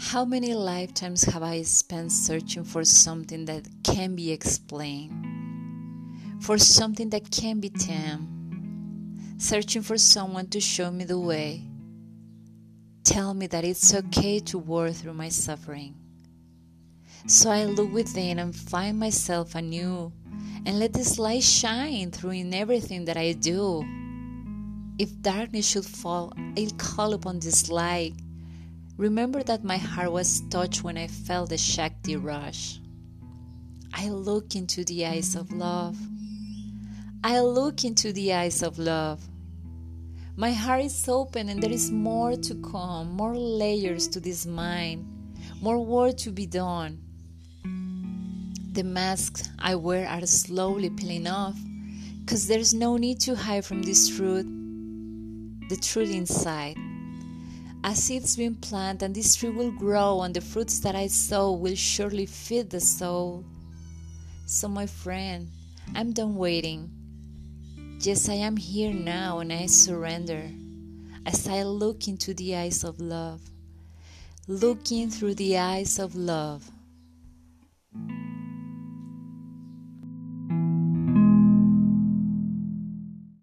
How many lifetimes have I spent searching for something that can be explained? For something that can be tamed? Searching for someone to show me the way. Tell me that it's okay to work through my suffering. So I look within and find myself anew and let this light shine through in everything that I do. If darkness should fall, I'll call upon this light Remember that my heart was touched when I felt the Shakti rush. I look into the eyes of love. I look into the eyes of love. My heart is open and there is more to come, more layers to this mind, more work to be done. The masks I wear are slowly peeling off because there's no need to hide from this truth, the truth inside. A seed's been planted, and this tree will grow, and the fruits that I sow will surely feed the soul. So, my friend, I'm done waiting. Yes, I am here now, and I surrender as I look into the eyes of love. Looking through the eyes of love.